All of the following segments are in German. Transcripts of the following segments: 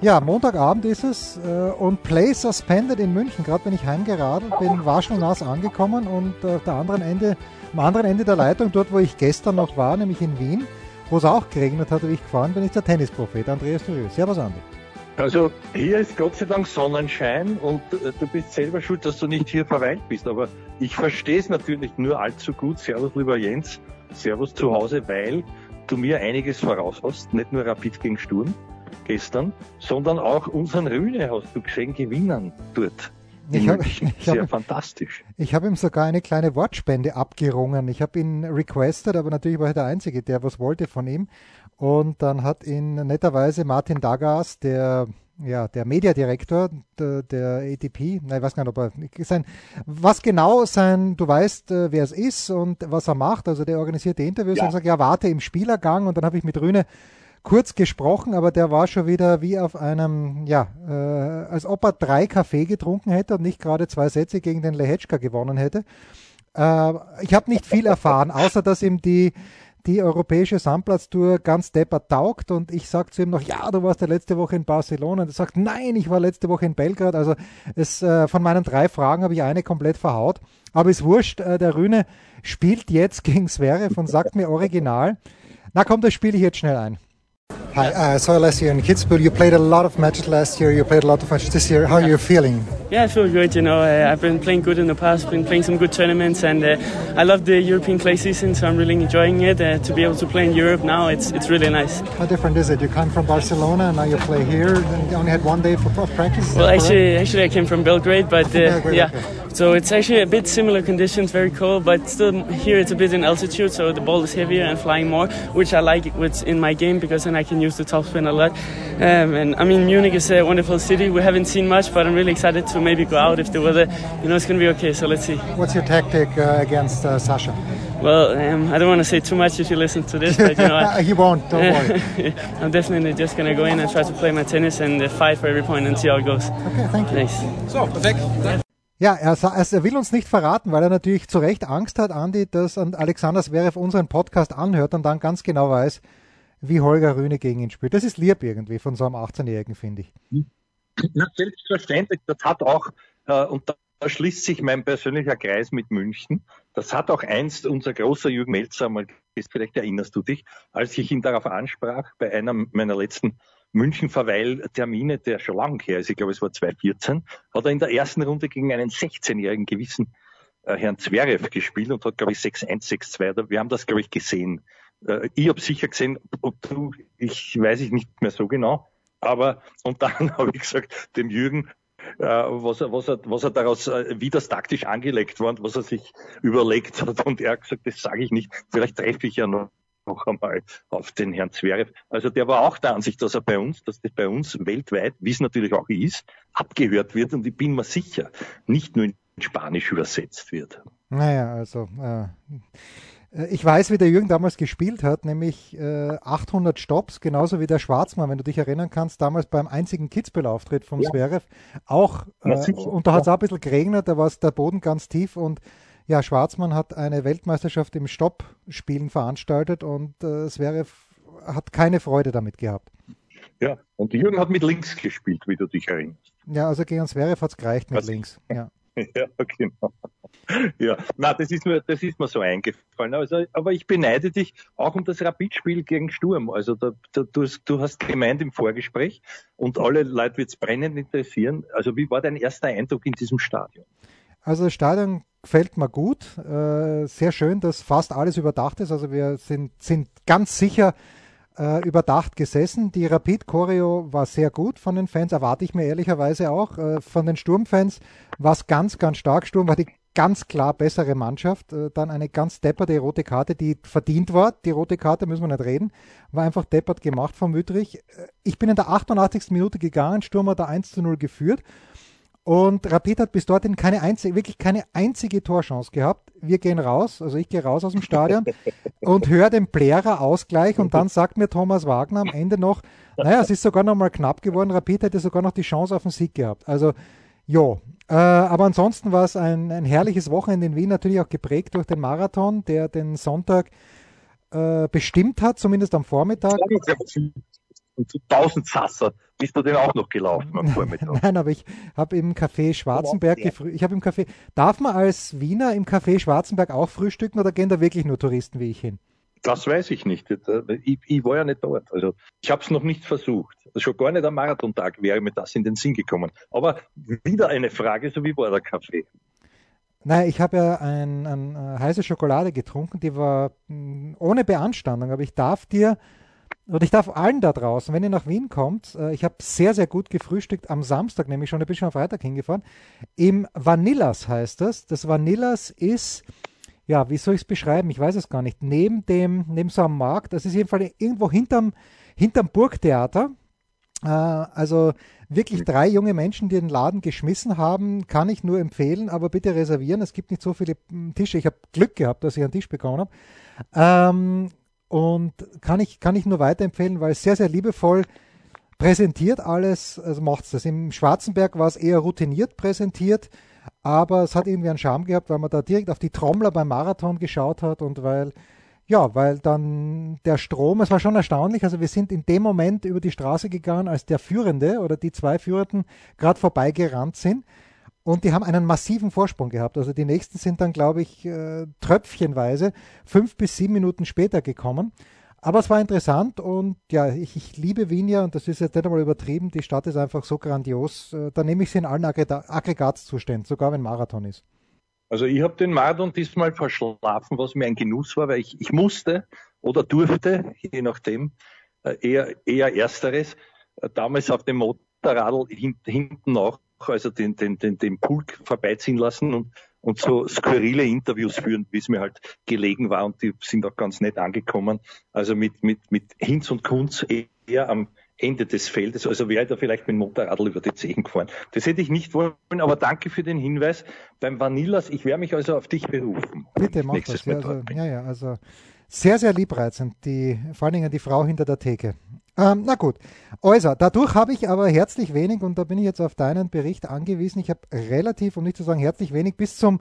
Ja, Montagabend ist es äh, und Play suspended in München. Gerade wenn ich heimgeradelt bin, war schon nass angekommen und äh, der anderen Ende, am anderen Ende der Leitung, dort wo ich gestern noch war, nämlich in Wien, wo es auch geregnet hat, wie ich gefahren bin, ist der Tennisprophet Andreas Thürius. Servus, Andi. Also hier ist Gott sei Dank Sonnenschein und äh, du bist selber schuld, dass du nicht hier verweilt bist. Aber ich verstehe es natürlich nur allzu gut. Servus, lieber Jens. Servus zu Hause, weil du mir einiges voraus hast. Nicht nur Rapid gegen Sturm gestern, sondern auch unseren Rühne hast du gesehen gewinnen dort. Ich habe Sehr hab, fantastisch. Ich habe ihm sogar eine kleine Wortspende abgerungen. Ich habe ihn requested, aber natürlich war er der Einzige, der was wollte von ihm. Und dann hat ihn netterweise Martin Dagas, der ja, der Mediadirektor der, der ATP, nein, ich weiß gar nicht, ob er sein, was genau sein, du weißt, äh, wer es ist und was er macht, also der organisiert die Interviews ja. und sagt, ja, warte im Spielergang und dann habe ich mit Rühne kurz gesprochen, aber der war schon wieder wie auf einem, ja, äh, als ob er drei Kaffee getrunken hätte und nicht gerade zwei Sätze gegen den Lehetschka gewonnen hätte. Äh, ich habe nicht viel erfahren, außer dass ihm die die europäische Sandplatztour ganz deppert taugt und ich sage zu ihm noch, ja, du warst ja letzte Woche in Barcelona und er sagt, nein, ich war letzte Woche in Belgrad. Also es, äh, von meinen drei Fragen habe ich eine komplett verhaut. Aber ist wurscht, äh, der Rühne spielt jetzt gegen Zverev und sagt mir original, na komm, das spiele ich jetzt schnell ein. Hi, uh, so last year in Kitzbühel, you played a lot of matches last year. You played a lot of matches this year. How are you feeling? Yeah, I feel good. You know, uh, I've been playing good in the past. Been playing some good tournaments, and uh, I love the European clay season. So I'm really enjoying it. Uh, to be able to play in Europe now, it's it's really nice. How different is it? You come from Barcelona, and now you play here. And you only had one day for practice. Well, actually, actually, I came from Belgrade, but uh, Belgrade, yeah. Okay. So it's actually a bit similar conditions, very cold, but still here it's a bit in altitude, so the ball is heavier and flying more, which I like in my game because then I can use the top spin a lot. Um, and I mean, Munich is a wonderful city. We haven't seen much, but I'm really excited to maybe go out if the weather, you know, it's going to be okay. So let's see. What's your tactic uh, against uh, Sasha? Well, um, I don't want to say too much if you listen to this, but you know, I, he won't. Don't worry. I'm definitely just going to go in and try to play my tennis and uh, fight for every point and see how it goes. Okay, thank you. Thanks. So, perfekt. Ja, er, er, will uns nicht verraten, weil er natürlich zu Recht Angst hat, Andi, dass Alexander Zverev unseren Podcast anhört und dann ganz genau weiß, wie Holger Rühne gegen ihn spielt. Das ist lieb irgendwie von so einem 18-Jährigen, finde ich. Na, selbstverständlich. Das hat auch, äh, und da schließt sich mein persönlicher Kreis mit München. Das hat auch einst unser großer Jürgen Melzer mal, vielleicht erinnerst du dich, als ich ihn darauf ansprach, bei einer meiner letzten München-Verweil-Termine, der schon lang her ist, ich glaube es war 2014, hat er in der ersten Runde gegen einen 16-jährigen gewissen äh, Herrn Zverev gespielt und hat, glaube ich, 6-1, 6-2. Wir haben das, glaube ich, gesehen. Äh, ich habe sicher gesehen, ob du, ich weiß ich nicht mehr so genau, aber und dann habe ich gesagt, dem Jürgen, äh, was, er, was, er, was er daraus, äh, wie das taktisch angelegt war und was er sich überlegt hat. Und er hat gesagt, das sage ich nicht, vielleicht treffe ich ja noch noch einmal auf den Herrn Zverev. Also der war auch der Ansicht, dass er bei uns, dass das bei uns weltweit, wie es natürlich auch ist, abgehört wird und ich bin mir sicher, nicht nur in Spanisch übersetzt wird. Naja, also äh, äh, ich weiß, wie der Jürgen damals gespielt hat, nämlich äh, 800 Stops, genauso wie der Schwarzmann, wenn du dich erinnern kannst, damals beim einzigen Kitzbühel-Auftritt vom ja. Zverev. Auch, äh, und da hat es auch ein bisschen geregnet, da war der Boden ganz tief und ja, Schwarzmann hat eine Weltmeisterschaft im Stoppspielen veranstaltet und äh, Zverev hat keine Freude damit gehabt. Ja, und Jürgen hat mit links gespielt, wie du dich erinnerst. Ja, also gegen Zverev hat es gereicht mit Was? links. Ja. Ja, genau. Ja, na, das ist mir, das ist mir so eingefallen. Also, aber ich beneide dich auch um das Rapidspiel gegen Sturm. Also da, da, du, du hast gemeint im Vorgespräch und alle Leute wird es brennend interessieren. Also wie war dein erster Eindruck in diesem Stadion? Also das Stadion gefällt mir gut. Äh, sehr schön, dass fast alles überdacht ist. Also wir sind, sind ganz sicher äh, überdacht gesessen. Die Rapid-Choreo war sehr gut von den Fans, erwarte ich mir ehrlicherweise auch. Äh, von den Sturmfans war es ganz, ganz stark. Sturm war die ganz klar bessere Mannschaft. Dann eine ganz depperte rote Karte, die verdient war. Die rote Karte müssen wir nicht reden. War einfach deppert gemacht von Wüttrich. Äh, ich bin in der 88. Minute gegangen. Sturm hat da 1 zu 0 geführt. Und Rapid hat bis dorthin keine einzige, wirklich keine einzige Torchance gehabt. Wir gehen raus, also ich gehe raus aus dem Stadion und höre den Blärer Ausgleich und dann sagt mir Thomas Wagner am Ende noch, naja, es ist sogar noch mal knapp geworden. Rapid hätte sogar noch die Chance auf den Sieg gehabt. Also, jo. Äh, aber ansonsten war es ein, ein herrliches Wochenende in Wien, natürlich auch geprägt durch den Marathon, der den Sonntag äh, bestimmt hat, zumindest am Vormittag. Und zu 1000 Sasser bist du denn auch noch gelaufen am Vormittag. Nein, aber ich habe im Café Schwarzenberg gefrühstückt. Ich habe im Café. Darf man als Wiener im Café Schwarzenberg auch frühstücken oder gehen da wirklich nur Touristen wie ich hin? Das weiß ich nicht. Ich, ich war ja nicht dort. Also ich habe es noch nicht versucht. Also schon gar nicht am Marathontag wäre mir das in den Sinn gekommen. Aber wieder eine Frage, so wie war der Kaffee? Nein, ich habe ja ein, ein, eine äh, heiße Schokolade getrunken, die war mh, hm, ohne Beanstandung, aber ich darf dir und ich darf allen da draußen, wenn ihr nach Wien kommt, äh, ich habe sehr, sehr gut gefrühstückt am Samstag, nämlich schon ein bisschen am Freitag hingefahren. Im Vanillas heißt das. Das Vanillas ist, ja, wie soll ich es beschreiben? Ich weiß es gar nicht. Neben dem, neben so einem Markt, das ist jedenfalls irgendwo hinterm, hinterm Burgtheater. Äh, also wirklich drei junge Menschen, die den Laden geschmissen haben, kann ich nur empfehlen, aber bitte reservieren. Es gibt nicht so viele hm, Tische. Ich habe Glück gehabt, dass ich einen Tisch bekommen habe. Ähm, und kann ich, kann ich nur weiterempfehlen, weil sehr, sehr liebevoll präsentiert alles, also macht es das. Im Schwarzenberg war es eher routiniert präsentiert, aber es hat irgendwie einen Charme gehabt, weil man da direkt auf die Trommler beim Marathon geschaut hat und weil, ja, weil dann der Strom, es war schon erstaunlich, also wir sind in dem Moment über die Straße gegangen, als der Führende oder die zwei Führenden gerade vorbeigerannt sind. Und die haben einen massiven Vorsprung gehabt. Also die nächsten sind dann, glaube ich, äh, tröpfchenweise fünf bis sieben Minuten später gekommen. Aber es war interessant und ja, ich, ich liebe Wien ja und das ist jetzt nicht einmal übertrieben. Die Stadt ist einfach so grandios. Äh, da nehme ich sie in allen Aggregatzuständen, sogar wenn Marathon ist. Also ich habe den Marathon diesmal verschlafen, was mir ein Genuss war, weil ich, ich musste oder durfte, je nachdem, äh, eher, eher ersteres, damals auf dem Motorradl hinten noch also den, den, den, den Pulk vorbeiziehen lassen und, und so skurrile Interviews führen, wie es mir halt gelegen war und die sind auch ganz nett angekommen. Also mit, mit, mit Hinz und Kunz eher am Ende des Feldes. Also wäre da vielleicht mit dem Motorradl über die Zehen gefahren. Das hätte ich nicht wollen, aber danke für den Hinweis. Beim Vanillas, ich werde mich also auf dich berufen. Bitte mach das. Ja, also, ja, ja, also sehr, sehr liebreizend, die, vor allen Dingen die Frau hinter der Theke. Ähm, na gut, also dadurch habe ich aber herzlich wenig, und da bin ich jetzt auf deinen Bericht angewiesen, ich habe relativ, um nicht zu sagen herzlich wenig, bis zum,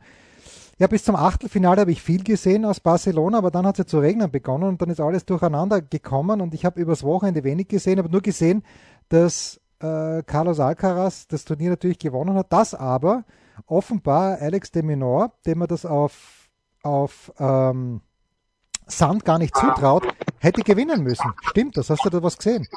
ja, bis zum Achtelfinale habe ich viel gesehen aus Barcelona, aber dann hat es ja zu regnen begonnen und dann ist alles durcheinander gekommen und ich habe übers Wochenende wenig gesehen, aber nur gesehen, dass äh, Carlos Alcaraz das Turnier natürlich gewonnen hat, dass aber offenbar Alex de Minor, dem man das auf, auf ähm, Sand gar nicht zutraut, hätte gewinnen müssen. Stimmt das? Hast du da was gesehen?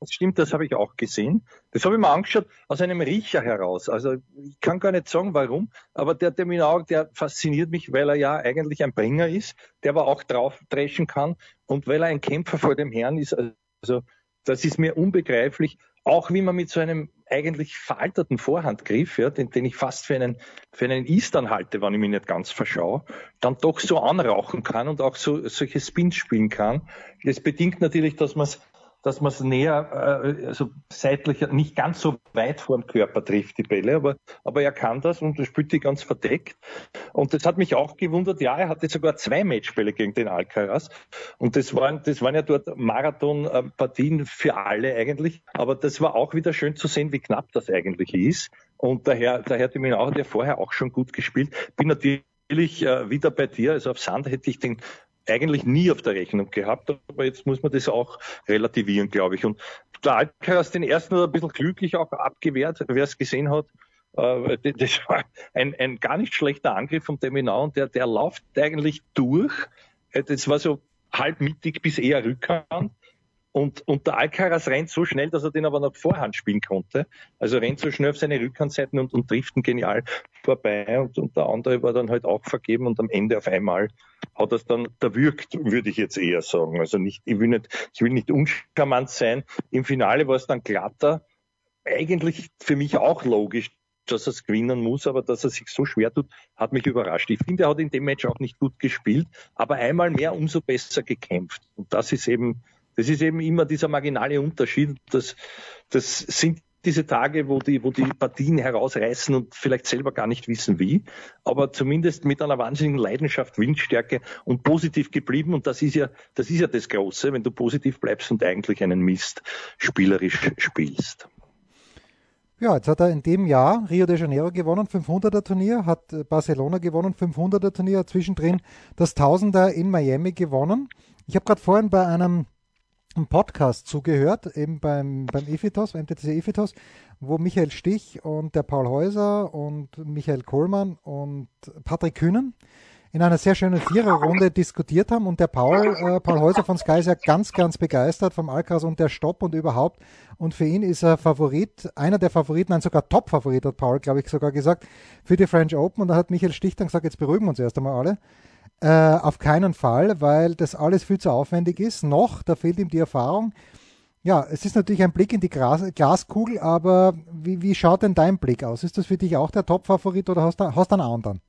Das stimmt, das habe ich auch gesehen. Das habe ich mir angeschaut aus einem Riecher heraus. Also ich kann gar nicht sagen, warum, aber der Terminal, der fasziniert mich, weil er ja eigentlich ein Bringer ist, der aber auch drauf dreschen kann und weil er ein Kämpfer vor dem Herrn ist. Also das ist mir unbegreiflich, auch wie man mit so einem eigentlich veralterten Vorhandgriff, ja, den, den ich fast für einen, für einen Eastern halte, wenn ich mich nicht ganz verschaue, dann doch so anrauchen kann und auch so solche Spins spielen kann. Das bedingt natürlich, dass man es dass man es näher, äh, also seitlich nicht ganz so weit vor dem Körper trifft, die Bälle, aber, aber er kann das und spielt die ganz verdeckt. Und das hat mich auch gewundert, ja, er hatte sogar zwei Matchbälle gegen den Alcaraz. Und das waren, das waren ja dort Marathon-Partien für alle eigentlich. Aber das war auch wieder schön zu sehen, wie knapp das eigentlich ist. Und daher, daher Diminau hat ja vorher auch schon gut gespielt. Bin natürlich äh, wieder bei dir. Also auf Sand hätte ich den eigentlich nie auf der Rechnung gehabt, aber jetzt muss man das auch relativieren, glaube ich. Und der Alcaraz den ersten hat ein bisschen glücklich auch abgewehrt, wer es gesehen hat. Äh, das war ein, ein gar nicht schlechter Angriff vom Terminal und der, der läuft eigentlich durch. Äh, das war so halbmittig bis eher Rückhand. Und, und der Alcaraz rennt so schnell, dass er den aber noch Vorhand spielen konnte. Also rennt so schnell auf seine Rückhandseiten und, und trifft ihn genial vorbei. Und, und der andere war dann halt auch vergeben und am Ende auf einmal hat es dann erwürgt, würde ich jetzt eher sagen. Also nicht, ich will nicht, ich will nicht uncharmant sein. Im Finale war es dann glatter. Eigentlich für mich auch logisch, dass er es gewinnen muss, aber dass er sich so schwer tut, hat mich überrascht. Ich finde, er hat in dem Match auch nicht gut gespielt, aber einmal mehr umso besser gekämpft. Und das ist eben, das ist eben immer dieser marginale Unterschied. Das, das sind diese Tage, wo die, wo die Partien herausreißen und vielleicht selber gar nicht wissen wie, aber zumindest mit einer wahnsinnigen Leidenschaft, Windstärke und positiv geblieben. Und das ist ja, das ist ja das Große, wenn du positiv bleibst und eigentlich einen Mist spielerisch spielst. Ja, jetzt hat er in dem Jahr Rio de Janeiro gewonnen, 500er Turnier, hat Barcelona gewonnen, 500er Turnier, zwischendrin das Tausender in Miami gewonnen. Ich habe gerade vorhin bei einem Podcast zugehört, eben beim, beim EFITOS, beim MTC EFITOS, wo Michael Stich und der Paul Häuser und Michael Kohlmann und Patrick Kühnen in einer sehr schönen Viererrunde diskutiert haben und der Paul, äh, Paul Häuser von Sky ist ja ganz, ganz begeistert vom Alcaraz und der Stopp und überhaupt und für ihn ist er Favorit, einer der Favoriten, nein sogar Top-Favorit hat Paul, glaube ich, sogar gesagt, für die French Open und da hat Michael Stich dann gesagt, jetzt beruhigen wir uns erst einmal alle. Äh, auf keinen Fall, weil das alles viel zu aufwendig ist. Noch, da fehlt ihm die Erfahrung. Ja, es ist natürlich ein Blick in die Glas Glaskugel, aber wie, wie schaut denn dein Blick aus? Ist das für dich auch der Top-Favorit oder hast du hast einen anderen?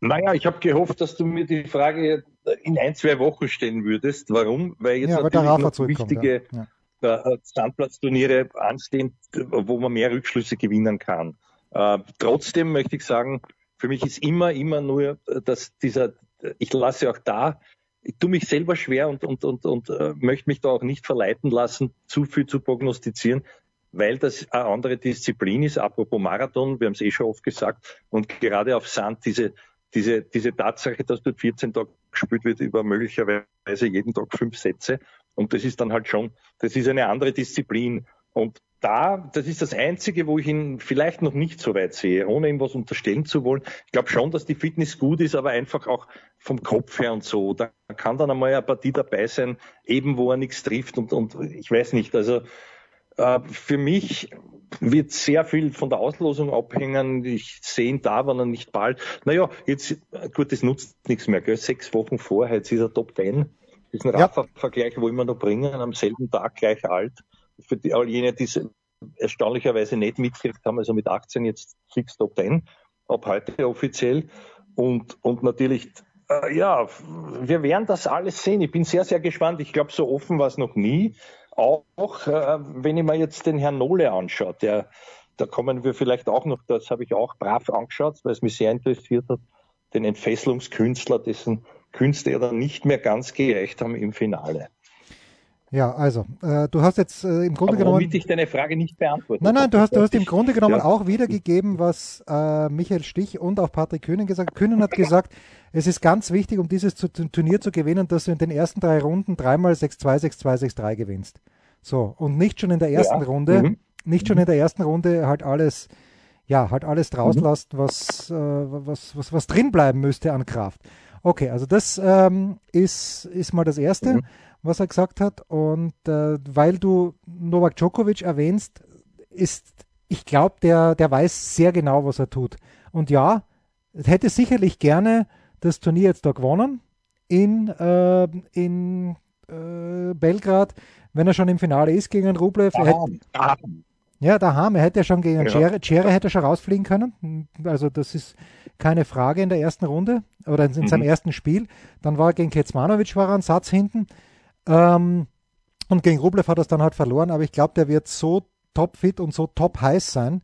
Naja, ich habe gehofft, dass du mir die Frage in ein, zwei Wochen stellen würdest. Warum? Weil jetzt ja, natürlich noch wichtige ja. Ja. Äh, Standplatzturniere anstehen, wo man mehr Rückschlüsse gewinnen kann. Äh, trotzdem möchte ich sagen, für mich ist immer, immer nur, dass dieser, ich lasse auch da, ich tue mich selber schwer und, und, und, und äh, möchte mich da auch nicht verleiten lassen, zu viel zu prognostizieren, weil das eine andere Disziplin ist. Apropos Marathon, wir haben es eh schon oft gesagt, und gerade auf Sand diese diese, diese Tatsache, dass dort 14 Tage gespielt wird, über möglicherweise jeden Tag fünf Sätze. Und das ist dann halt schon, das ist eine andere Disziplin. Und da, das ist das Einzige, wo ich ihn vielleicht noch nicht so weit sehe, ohne ihm was unterstellen zu wollen. Ich glaube schon, dass die Fitness gut ist, aber einfach auch vom Kopf her und so. Da kann dann einmal eine Partie dabei sein, eben wo er nichts trifft und, und ich weiß nicht. Also äh, für mich wird sehr viel von der Auslosung abhängen. Ich sehe ihn da, wenn er nicht bald. Naja, jetzt, gut, das nutzt nichts mehr, gell? Sechs Wochen vorher, jetzt ist er Top Ten. Das ist ein Rafa-Vergleich, wo immer noch bringen, am selben Tag gleich alt. Für die, all jene, die es erstaunlicherweise nicht mitgekriegt haben, also mit 18 jetzt fix Top Ten, ab heute offiziell. Und, und natürlich, äh, ja, wir werden das alles sehen. Ich bin sehr, sehr gespannt. Ich glaube, so offen war es noch nie auch, äh, wenn ich mir jetzt den Herrn Nole anschaue, der, da kommen wir vielleicht auch noch, das habe ich auch brav angeschaut, weil es mich sehr interessiert hat, den Entfesselungskünstler, dessen Künste ja dann nicht mehr ganz gerecht haben im Finale. Ja, also, äh, du hast jetzt äh, im Grunde Aber genommen. Womit ich deine Frage nicht beantwortet Nein, nein, du hast, du hast im Grunde genommen ja. auch wiedergegeben, was äh, Michael Stich und auch Patrick Kühnen gesagt haben. Kühnen hat gesagt, es ist ganz wichtig, um dieses Turnier zu gewinnen, dass du in den ersten drei Runden dreimal 6-2, 6-2, 6-3 gewinnst. So, und nicht schon in der ersten ja. Runde, mhm. nicht schon in der ersten Runde halt alles, ja, halt alles draus mhm. lässt, was, äh, was, was, was drin bleiben müsste an Kraft. Okay, also das ähm, ist, ist mal das Erste. Mhm was er gesagt hat. Und äh, weil du Novak Djokovic erwähnst, ist, ich glaube, der, der weiß sehr genau, was er tut. Und ja, hätte sicherlich gerne das Turnier jetzt da gewonnen in, äh, in äh, Belgrad, wenn er schon im Finale ist gegen Rublev. Daheim. Hätte, ja, daheim. Er hätte ja schon gegen ja. Cere, hätte schon rausfliegen können. Also das ist keine Frage in der ersten Runde oder in, in mhm. seinem ersten Spiel. Dann war er gegen Kecmanovic war er ein Satz hinten. Ähm, und gegen Rublev hat er es dann halt verloren, aber ich glaube, der wird so topfit und so top heiß sein,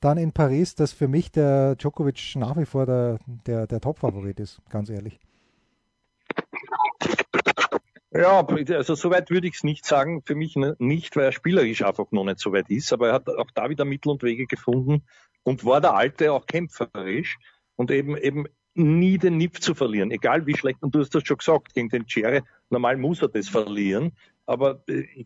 dann in Paris, dass für mich der Djokovic nach wie vor der, der, der Top-Favorit ist, ganz ehrlich. Ja, also soweit würde ich es nicht sagen. Für mich nicht, weil er spielerisch einfach noch nicht so weit ist. Aber er hat auch da wieder Mittel und Wege gefunden und war der Alte auch kämpferisch und eben eben nie den Nipf zu verlieren, egal wie schlecht. Und du hast das schon gesagt, gegen den Cere, normal muss er das verlieren. Aber äh,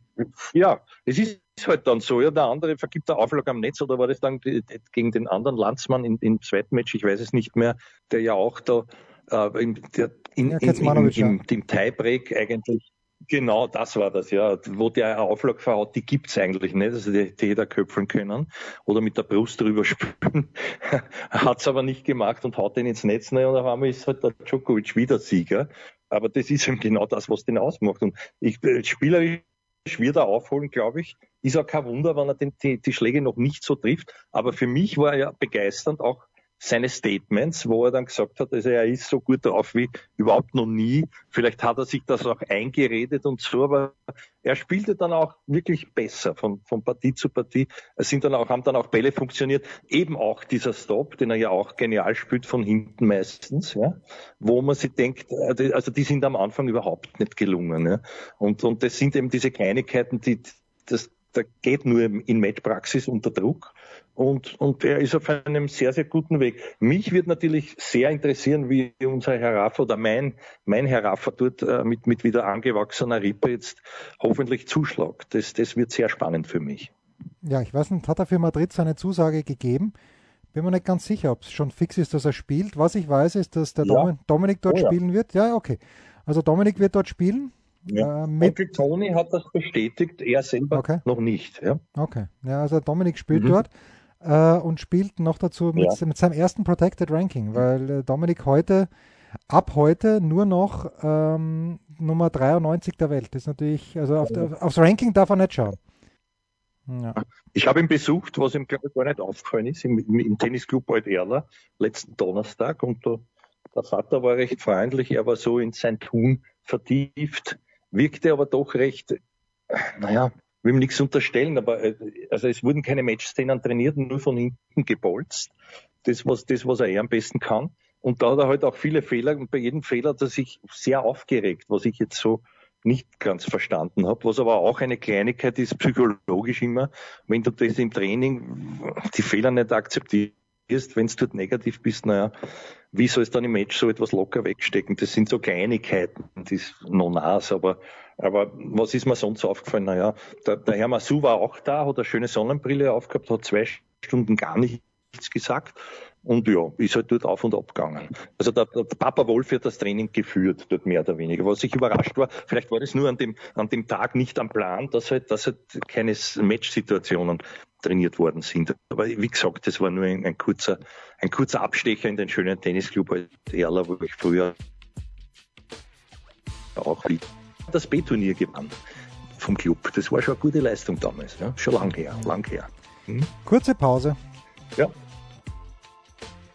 ja, es ist halt dann so. Ja, der andere vergibt der Auflage am Netz oder war das dann gegen den anderen Landsmann in, im zweiten Match, ich weiß es nicht mehr, der ja auch da äh, in, der, in, ja, in, im, im Tiebreak eigentlich Genau, das war das, ja. Wo der Auflag verhaut, die gibt's eigentlich nicht. Also die, die hätte er köpfeln können oder mit der Brust drüber spülen. Hat's aber nicht gemacht und haut den ins Netz. Ne? Und auf einmal ist halt der Djokovic wieder Sieger. Aber das ist eben genau das, was den ausmacht. Und ich, äh, spielerisch wird er aufholen, glaube ich. Ist auch kein Wunder, wenn er den, die, die Schläge noch nicht so trifft. Aber für mich war er begeisternd auch seine Statements, wo er dann gesagt hat, also er ist so gut drauf wie überhaupt noch nie. Vielleicht hat er sich das auch eingeredet und so, aber er spielte dann auch wirklich besser von, von Partie zu Partie. Es sind dann auch, haben dann auch Bälle funktioniert. Eben auch dieser Stop, den er ja auch genial spielt von hinten meistens, ja, wo man sich denkt, äh, also die sind am Anfang überhaupt nicht gelungen. Ja. Und, und das sind eben diese Kleinigkeiten, die, das, da geht nur in Matchpraxis unter Druck. Und, und er ist auf einem sehr, sehr guten Weg. Mich wird natürlich sehr interessieren, wie unser Herr Raffa oder mein, mein Herr Raffa dort äh, mit, mit wieder angewachsener Rippe jetzt hoffentlich zuschlagt. Das, das wird sehr spannend für mich. Ja, ich weiß nicht, hat er für Madrid seine Zusage gegeben? Bin mir nicht ganz sicher, ob es schon fix ist, dass er spielt. Was ich weiß, ist, dass der ja. Dominik dort oh, ja. spielen wird. Ja, okay. Also Dominik wird dort spielen. Ja. Äh, mit Onkel Tony hat das bestätigt, er selber okay. noch nicht. Ja. Okay. Ja, also Dominik spielt mhm. dort äh, und spielt noch dazu mit, ja. mit, seinem ersten Protected Ranking, weil äh, Dominik heute, ab heute nur noch ähm, Nummer 93 der Welt. Ist natürlich, also auf der, aufs Ranking darf er nicht schauen. Ja. Ich habe ihn besucht, was ihm glaube ich gar nicht aufgefallen ist, im, im Tennisclub Alt-Erla letzten Donnerstag und der, der Vater war recht freundlich, er war so in sein Tun vertieft, wirkte aber doch recht, naja, will ihm nichts unterstellen, aber äh, also es wurden keine Matchszenen trainiert, nur von hinten gebolzt. Das, was, das, was er eh am besten kann. Und da hat er halt auch viele Fehler und bei jedem Fehler hat er sich sehr aufgeregt, was ich jetzt so nicht ganz verstanden habe, was aber auch eine Kleinigkeit ist, psychologisch immer, wenn du das im Training die Fehler nicht akzeptierst, wenn du negativ bist, naja, wie soll es dann im Match so etwas locker wegstecken? Das sind so Kleinigkeiten, das ist non-nas, aber aber was ist mir sonst aufgefallen? Naja, der, der Herr Masu war auch da, hat eine schöne Sonnenbrille aufgehabt, hat zwei Stunden gar nichts gesagt und ja, ist halt dort auf und ab gegangen. Also der, der Papa Wolf hat das Training geführt, dort mehr oder weniger. Was ich überrascht war, vielleicht war das nur an dem, an dem Tag nicht am Plan, dass halt, dass halt keine Match-Situationen trainiert worden sind. Aber wie gesagt, das war nur ein, ein kurzer, ein kurzer Abstecher in den schönen Tennisclub Erla, wo ich früher auch lieb das B-Turnier gewann vom Club. Das war schon eine gute Leistung damals. Ja? Schon lang her, lang her. Hm? Kurze Pause. Ja.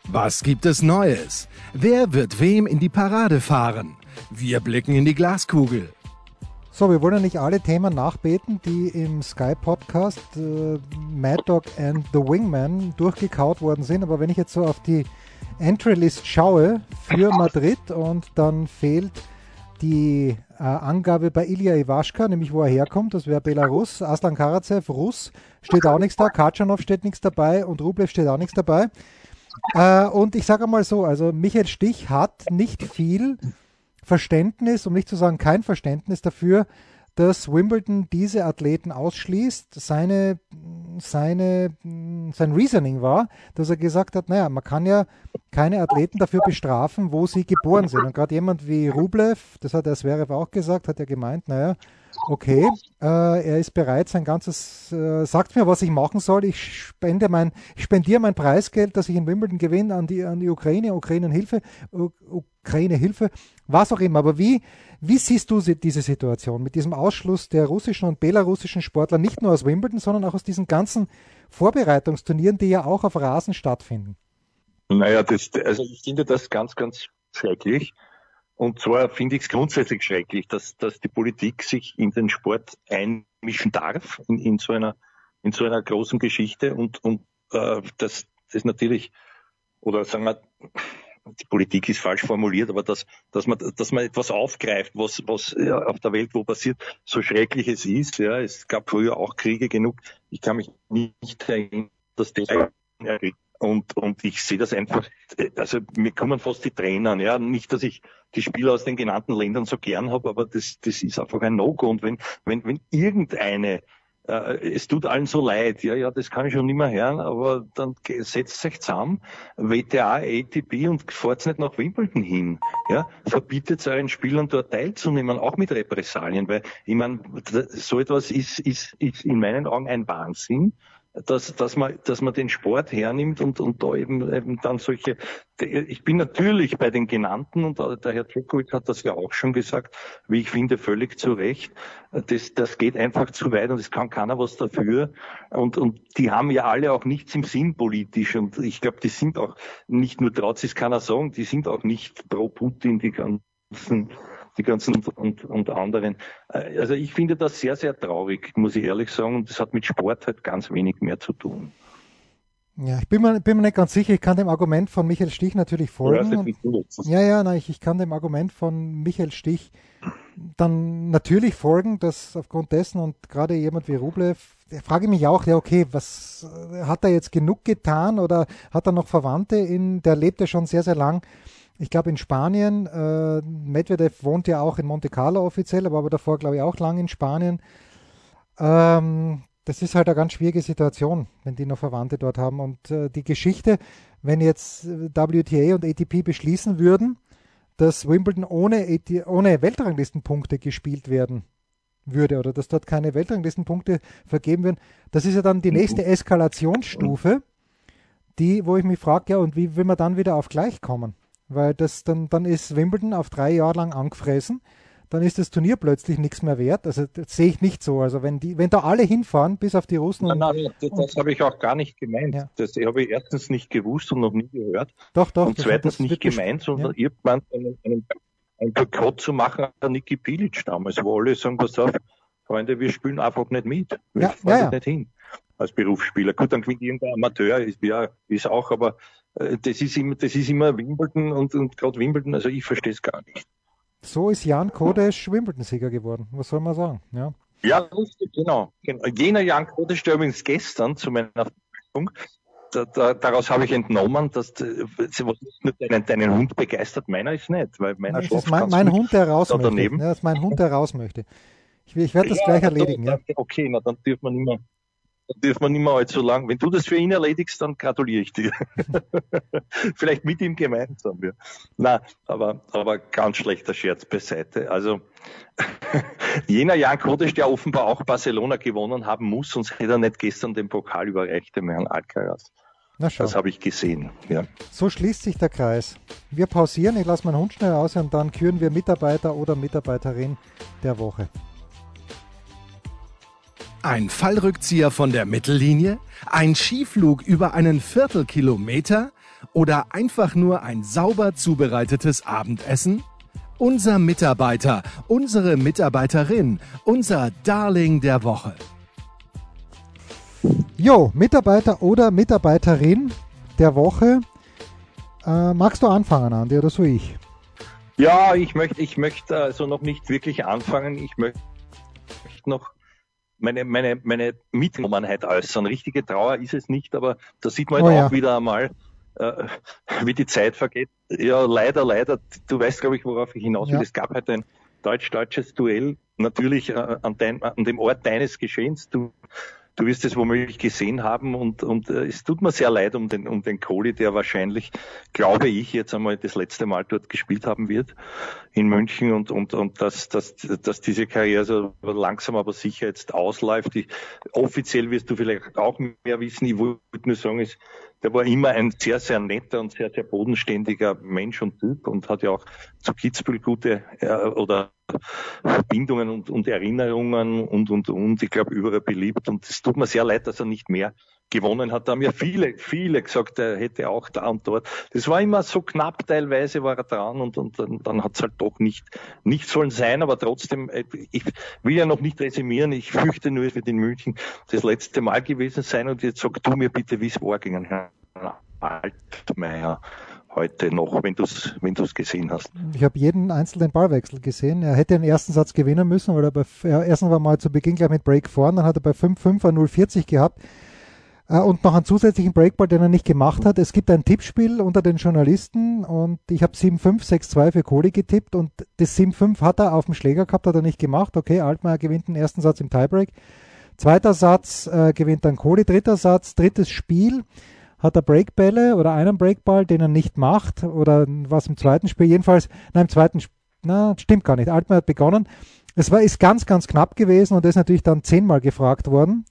Was gibt es Neues? Wer wird wem in die Parade fahren? Wir blicken in die Glaskugel. So, wir wollen ja nicht alle Themen nachbeten, die im Sky-Podcast äh, Mad Dog and the Wingman durchgekaut worden sind. Aber wenn ich jetzt so auf die Entry-List schaue für Madrid und dann fehlt die äh, Angabe bei Ilya Iwaschka, nämlich wo er herkommt, das wäre Belarus. Aslan Karatsev, Russ, steht auch nichts da. Katschanov steht nichts dabei und Rublev steht auch nichts dabei. Äh, und ich sage mal so, also Michael Stich hat nicht viel Verständnis, um nicht zu sagen kein Verständnis dafür, dass Wimbledon diese Athleten ausschließt. Seine, seine, sein Reasoning war, dass er gesagt hat, naja, man kann ja keine Athleten dafür bestrafen, wo sie geboren sind. Und gerade jemand wie Rublev, das hat der Zverev auch gesagt, hat er gemeint, naja, okay, äh, er ist bereit, sein ganzes, äh, sagt mir, was ich machen soll. Ich spende mein, ich spendiere mein Preisgeld, das ich in Wimbledon gewinne, an die, an die Ukraine, Ukraine Hilfe, Ukraine Hilfe, was auch immer. Aber wie, wie siehst du diese Situation mit diesem Ausschluss der russischen und belarussischen Sportler nicht nur aus Wimbledon, sondern auch aus diesen ganzen Vorbereitungsturnieren, die ja auch auf Rasen stattfinden? Naja, das, also ich finde das ganz, ganz schrecklich. Und zwar finde ich es grundsätzlich schrecklich, dass, dass die Politik sich in den Sport einmischen darf, in, in, so, einer, in so einer großen Geschichte und, und äh, das, das natürlich, oder sagen wir, die Politik ist falsch formuliert, aber dass, dass man, dass man etwas aufgreift, was, was ja, auf der Welt wo passiert, so schrecklich es ist. Ja, es gab früher auch Kriege genug. Ich kann mich nicht erinnern, dass der und, und ich sehe das einfach, also mir kommen fast die Tränen, ja. Nicht, dass ich die Spieler aus den genannten Ländern so gern habe, aber das, das ist einfach ein No-Go. Und wenn, wenn, wenn irgendeine äh, es tut allen so leid, ja, ja, das kann ich schon nicht mehr hören, aber dann setzt euch zusammen, WTA, ATP und fahrt nicht nach Wimbledon hin, ja, verbietet euren Spielern dort teilzunehmen, auch mit Repressalien, weil, ich meine, so etwas ist, ist, ist in meinen Augen ein Wahnsinn, dass, dass, man, dass man den Sport hernimmt und, und da eben, eben dann solche, ich bin natürlich bei den genannten und der Herr Djokovic hat das ja auch schon gesagt, wie ich finde, völlig zu Recht. Das, das geht einfach zu weit und es kann keiner was dafür. Und, und die haben ja alle auch nichts im Sinn politisch und ich glaube, die sind auch nicht nur traut es keiner sagen, die sind auch nicht pro Putin, die ganzen die ganzen und, und anderen. Äh, also ich finde das sehr, sehr traurig, muss ich ehrlich sagen. Und das hat mit Sport halt ganz wenig mehr zu tun. Ja, ich bin mir, bin mir nicht ganz sicher. Ich kann dem Argument von Michael Stich natürlich folgen. Ja, ja, nein, ich, ich kann dem Argument von Michael Stich dann natürlich folgen, dass aufgrund dessen und gerade jemand wie Rublev, der frage mich auch, ja, okay, was hat er jetzt genug getan oder hat er noch Verwandte in, der lebt ja schon sehr, sehr lang ich glaube in Spanien, äh, Medvedev wohnt ja auch in Monte Carlo offiziell, aber, aber davor glaube ich auch lang in Spanien. Ähm, das ist halt eine ganz schwierige Situation, wenn die noch Verwandte dort haben. Und äh, die Geschichte, wenn jetzt WTA und ATP beschließen würden, dass Wimbledon ohne, ohne Weltranglistenpunkte gespielt werden würde oder dass dort keine Weltranglistenpunkte vergeben werden, das ist ja dann die nächste Eskalationsstufe, die, wo ich mich frage, ja, und wie will man dann wieder auf gleich kommen? Weil das dann, dann ist Wimbledon auf drei Jahre lang angefressen. Dann ist das Turnier plötzlich nichts mehr wert. Also das sehe ich nicht so. Also wenn die, wenn da alle hinfahren, bis auf die Russen. Nein, nein, das, das habe ich auch gar nicht gemeint. Ja. Das habe ich erstens nicht gewusst und noch nie gehört. Doch, doch. Und zweitens nicht gemeint, sondern ja. irgendwann einen, einen, einen Boykott zu machen an Niki Pilic damals, wo alle sagen, pass auf, Freunde, wir spielen einfach nicht mit. Wir ja, fahren ja, nicht hin als Berufsspieler. Gut, dann gewinnt irgendein Amateur, ist, ja, ist auch, aber das ist immer, das ist immer Wimbledon und, und gerade Wimbledon, also ich verstehe es gar nicht. So ist Jan Kodesch Wimbledon-Sieger geworden. Was soll man sagen? Ja, ja richtig, genau. Jener Jan Kodesch, der übrigens gestern zu meiner Prüfung, da, da, daraus habe ich entnommen, dass äh, deinen, deinen Hund begeistert, meiner ist nicht, weil meiner das ist mein, mein Hund, der raus möchte. Ja, das ist mein Hund, der raus möchte. Ich, ich werde das ja, gleich erledigen. Ja. Okay, na dann dürfen wir nicht mehr dürfen wir nicht mehr allzu lang. Wenn du das für ihn erledigst, dann gratuliere ich dir. Vielleicht mit ihm gemeinsam. Ja. Na, aber, aber ganz schlechter Scherz beiseite. Also, jener Jan Kodesch, der offenbar auch Barcelona gewonnen haben muss, sonst hätte er nicht gestern den Pokal überreicht, dem Herrn Alcaraz. Das habe ich gesehen. Ja. So schließt sich der Kreis. Wir pausieren, ich lasse meinen Hund schnell raus und dann küren wir Mitarbeiter oder Mitarbeiterin der Woche. Ein Fallrückzieher von der Mittellinie? Ein Skiflug über einen Viertelkilometer? Oder einfach nur ein sauber zubereitetes Abendessen? Unser Mitarbeiter, unsere Mitarbeiterin, unser Darling der Woche. Jo, Mitarbeiter oder Mitarbeiterin der Woche. Äh, magst du anfangen, Andi, oder so ich? Ja, ich möchte, ich möchte also noch nicht wirklich anfangen. Ich möchte noch meine, meine, meine Mitgenommenheit äußern. Richtige Trauer ist es nicht, aber da sieht man oh, halt auch ja. wieder einmal, äh, wie die Zeit vergeht. Ja, leider, leider. Du weißt, glaube ich, worauf ich hinaus will. Ja. Es gab halt ein deutsch-deutsches Duell, natürlich äh, an, dein, an dem Ort deines Geschehens. Du Du wirst es womöglich gesehen haben und, und äh, es tut mir sehr leid um den, um den Kohli, der wahrscheinlich, glaube ich, jetzt einmal das letzte Mal dort gespielt haben wird in München und, und, und dass, dass, dass diese Karriere so langsam aber sicher jetzt ausläuft. Ich, offiziell wirst du vielleicht auch mehr wissen. Ich wollte nur sagen, es, der war immer ein sehr, sehr netter und sehr, sehr bodenständiger Mensch und Typ und hat ja auch zu Kitzbühel gute äh, oder Verbindungen und, und Erinnerungen und, und, und. Ich glaube, überall beliebt. Und es tut mir sehr leid, dass er nicht mehr gewonnen hat. Da haben ja viele, viele gesagt, er hätte auch da und dort. Das war immer so knapp, teilweise war er dran und, und, und dann hat es halt doch nicht, nicht sollen sein, aber trotzdem, äh, ich will ja noch nicht resümieren, ich fürchte nur, es wird in München das letzte Mal gewesen sein und jetzt sag du mir bitte, wie es war gegen Herrn Altmaier heute noch, wenn du es wenn du's gesehen hast? Ich habe jeden einzelnen Ballwechsel gesehen. Er hätte den ersten Satz gewinnen müssen, weil er bei, er, erstens war mal zu Beginn gleich mit Break vorn, dann hat er bei 5-5 ein 0-40 gehabt und noch einen zusätzlichen Breakball, den er nicht gemacht hat. Es gibt ein Tippspiel unter den Journalisten und ich habe 7-5, 6-2 für Kohli getippt und das 7-5 hat er auf dem Schläger gehabt, hat er nicht gemacht. Okay, Altmaier gewinnt den ersten Satz im Tiebreak. Zweiter Satz äh, gewinnt dann Kohli, dritter Satz, drittes Spiel hat er Breakbälle oder einen Breakball, den er nicht macht oder was im zweiten Spiel. Jedenfalls, nein, im zweiten Spiel, na, stimmt gar nicht. Altmaier hat begonnen. Es war, ist ganz, ganz knapp gewesen und ist natürlich dann zehnmal gefragt worden.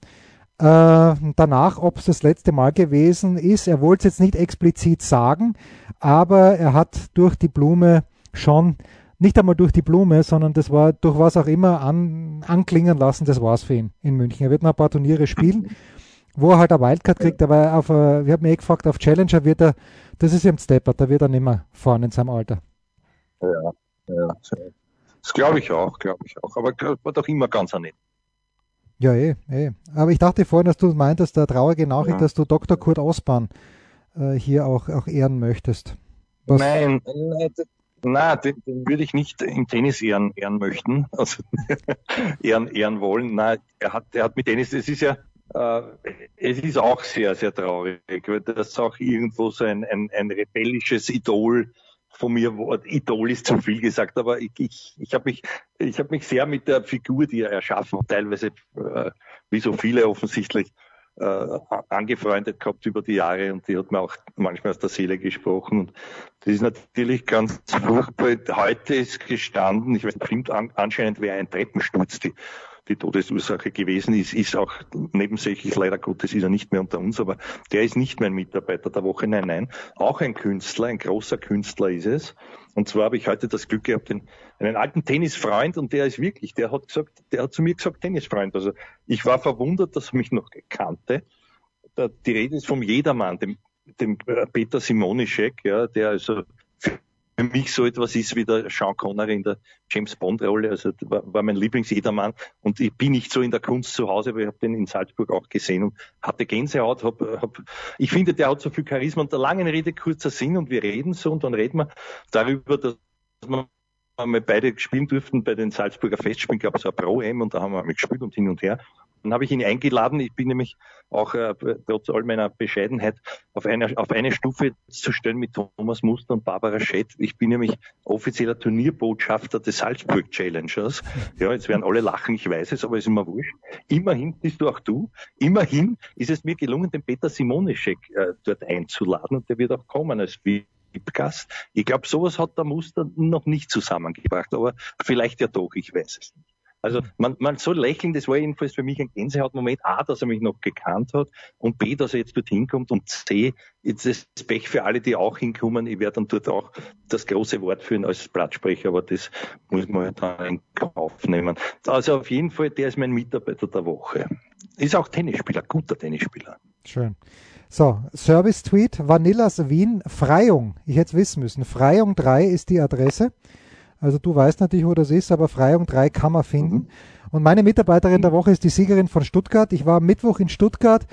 Äh, danach, ob es das letzte Mal gewesen ist, er wollte es jetzt nicht explizit sagen, aber er hat durch die Blume schon, nicht einmal durch die Blume, sondern das war durch was auch immer an, anklingen lassen, das war es für ihn in München. Er wird noch ein paar Turniere spielen, wo er halt eine Wildcard kriegt, aber auf, äh, wir haben eh gefragt, auf Challenger wird er, das ist ihm Stepper, da wird er nicht mehr fahren in seinem Alter. Ja, ja. Das glaube ich auch, glaube ich auch. Aber war doch immer ganz nett. Ja, eh, eh. Aber ich dachte vorhin, dass du meintest, der traurige Nachricht, ja. dass du Dr. Kurt Osborn äh, hier auch, auch ehren möchtest. Was? Nein, nein, den, den, würde ich nicht im Tennis ehren, ehren möchten, also ehren, ehren wollen. Nein, er hat, er hat mit Tennis, es ist ja, äh, es ist auch sehr, sehr traurig, weil das auch irgendwo so ein, ein, ein rebellisches Idol von mir, Idol ist zu viel gesagt, aber ich, ich, ich habe mich, ich habe mich sehr mit der Figur, die er erschaffen teilweise, äh, wie so viele offensichtlich, äh, angefreundet gehabt über die Jahre und die hat mir auch manchmal aus der Seele gesprochen. Und das ist natürlich ganz furchtbar. Heute ist gestanden, ich weiß nicht, anscheinend wäre ein Treppensturz, die die Todesursache gewesen ist, ist auch nebensächlich, leider Gottes ist er nicht mehr unter uns, aber der ist nicht mein Mitarbeiter der Woche, nein, nein. Auch ein Künstler, ein großer Künstler ist es. Und zwar habe ich heute das Glück gehabt, einen, einen alten Tennisfreund, und der ist wirklich, der hat gesagt, der hat zu mir gesagt, Tennisfreund. Also ich war verwundert, dass er mich noch kannte. Die Rede ist vom Jedermann, dem, dem äh, Peter Simonischek, ja, der also für mich so etwas ist wie der Sean Connery in der James Bond-Rolle. Also war, mein Lieblingsjedermann. Und ich bin nicht so in der Kunst zu Hause, aber ich habe den in Salzburg auch gesehen und hatte Gänsehaut. Hab, hab, ich finde, der hat so viel Charisma und der langen Rede kurzer Sinn und wir reden so und dann reden wir darüber, dass man wir beide spielen durften bei den Salzburger Festspielen, gab es ein Pro-M und da haben wir gespielt und hin und her. Dann habe ich ihn eingeladen. Ich bin nämlich auch äh, trotz all meiner Bescheidenheit auf eine, auf eine Stufe zu stellen mit Thomas Muster und Barbara Schett. Ich bin nämlich offizieller Turnierbotschafter des Salzburg Challengers. Ja, jetzt werden alle lachen, ich weiß es, aber es ist immer wurscht. Immerhin bist du auch du. Immerhin ist es mir gelungen, den Peter Simonischek äh, dort einzuladen und der wird auch kommen als Gast. Ich glaube, sowas hat der Muster noch nicht zusammengebracht, aber vielleicht ja doch, ich weiß es nicht. Also man, man soll lächeln, das war jedenfalls für mich ein Gänsehautmoment. A, dass er mich noch gekannt hat und B, dass er jetzt dort hinkommt und C, jetzt ist das Pech für alle, die auch hinkommen. Ich werde dann dort auch das große Wort führen als Platzsprecher, aber das muss man halt dann in Kauf nehmen. Also auf jeden Fall, der ist mein Mitarbeiter der Woche. Ist auch Tennisspieler, guter Tennisspieler. Schön. So, Service-Tweet, Vanillas Wien, Freiung. Ich hätte es wissen müssen. Freiung 3 ist die Adresse. Also du weißt natürlich, wo das ist, aber Freiung 3 kann man finden. Mhm. Und meine Mitarbeiterin der Woche ist die Siegerin von Stuttgart. Ich war am Mittwoch in Stuttgart.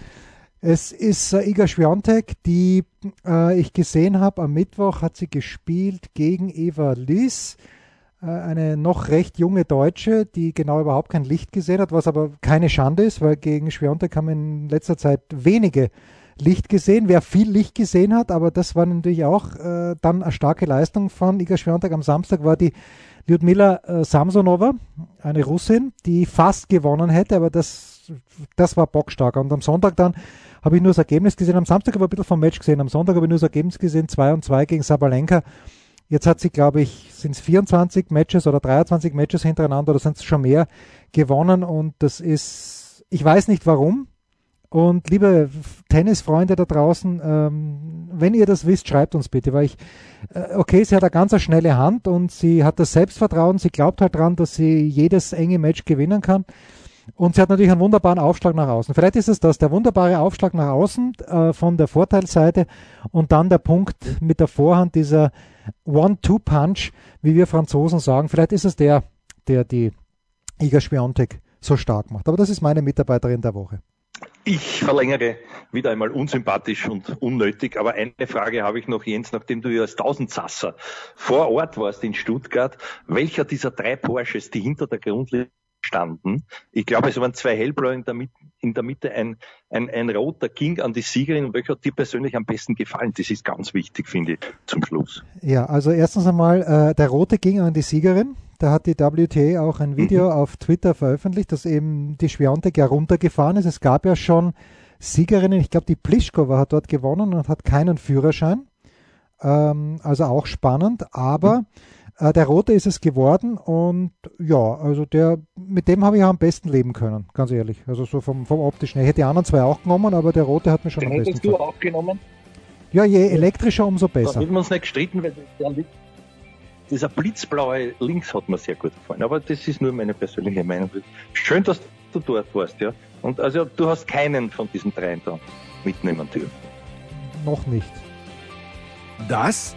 Es ist äh, Iga Schwiontek, die äh, ich gesehen habe. Am Mittwoch hat sie gespielt gegen Eva Liss, äh, eine noch recht junge Deutsche, die genau überhaupt kein Licht gesehen hat, was aber keine Schande ist, weil gegen Schwiontek haben in letzter Zeit wenige Licht gesehen. Wer viel Licht gesehen hat, aber das war natürlich auch äh, dann eine starke Leistung von Iga Świątek. Am Samstag war die Lyudmila äh, Samsonova, eine Russin, die fast gewonnen hätte, aber das, das war bockstark. Und am Sonntag dann habe ich nur das Ergebnis gesehen. Am Samstag habe ich ein bisschen vom Match gesehen. Am Sonntag habe ich nur das Ergebnis gesehen, 2 und 2 gegen Sabalenka. Jetzt hat sie, glaube ich, sind es 24 Matches oder 23 Matches hintereinander oder sind es schon mehr gewonnen und das ist, ich weiß nicht warum, und liebe Tennisfreunde da draußen, ähm, wenn ihr das wisst, schreibt uns bitte, weil ich, äh, okay, sie hat eine ganz schnelle Hand und sie hat das Selbstvertrauen, sie glaubt halt dran, dass sie jedes enge Match gewinnen kann. Und sie hat natürlich einen wunderbaren Aufschlag nach außen. Vielleicht ist es das, der wunderbare Aufschlag nach außen äh, von der Vorteilsseite und dann der Punkt mit der Vorhand, dieser One-Two-Punch, wie wir Franzosen sagen. Vielleicht ist es der, der die Iga Schwiontek so stark macht. Aber das ist meine Mitarbeiterin der Woche. Ich verlängere wieder einmal unsympathisch und unnötig, aber eine Frage habe ich noch, Jens, nachdem du ja als Tausendsasser vor Ort warst in Stuttgart. Welcher dieser drei Porsches, die hinter der Grundlinie standen, ich glaube, es waren zwei hellblaue in der Mitte, in der Mitte ein, ein, ein roter ging an die Siegerin und welcher hat dir persönlich am besten gefallen? Das ist ganz wichtig, finde ich, zum Schluss. Ja, also erstens einmal, äh, der rote ging an die Siegerin. Da hat die WTA auch ein Video mhm. auf Twitter veröffentlicht, dass eben die Schwiontek runtergefahren ist. Es gab ja schon Siegerinnen, ich glaube, die Plischkova hat dort gewonnen und hat keinen Führerschein. Ähm, also auch spannend, aber Äh, der rote ist es geworden und ja, also der, mit dem habe ich am besten leben können, ganz ehrlich. Also so vom, vom optischen. Ich hätte die anderen zwei auch genommen, aber der rote hat mir schon Den am besten gefallen. Hättest du auch genommen? Ja, je elektrischer, umso besser. Da hätten wir uns nicht gestritten, weil der, dieser blitzblaue Links hat mir sehr gut gefallen. Aber das ist nur meine persönliche Meinung. Schön, dass du dort warst, ja. Und also du hast keinen von diesen dreien da mitnehmen dürfen. Noch nicht. Das